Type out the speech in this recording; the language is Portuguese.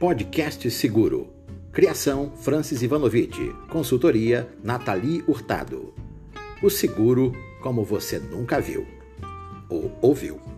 Podcast Seguro. Criação Francis Ivanovitch. Consultoria Nathalie Hurtado. O seguro como você nunca viu ou ouviu.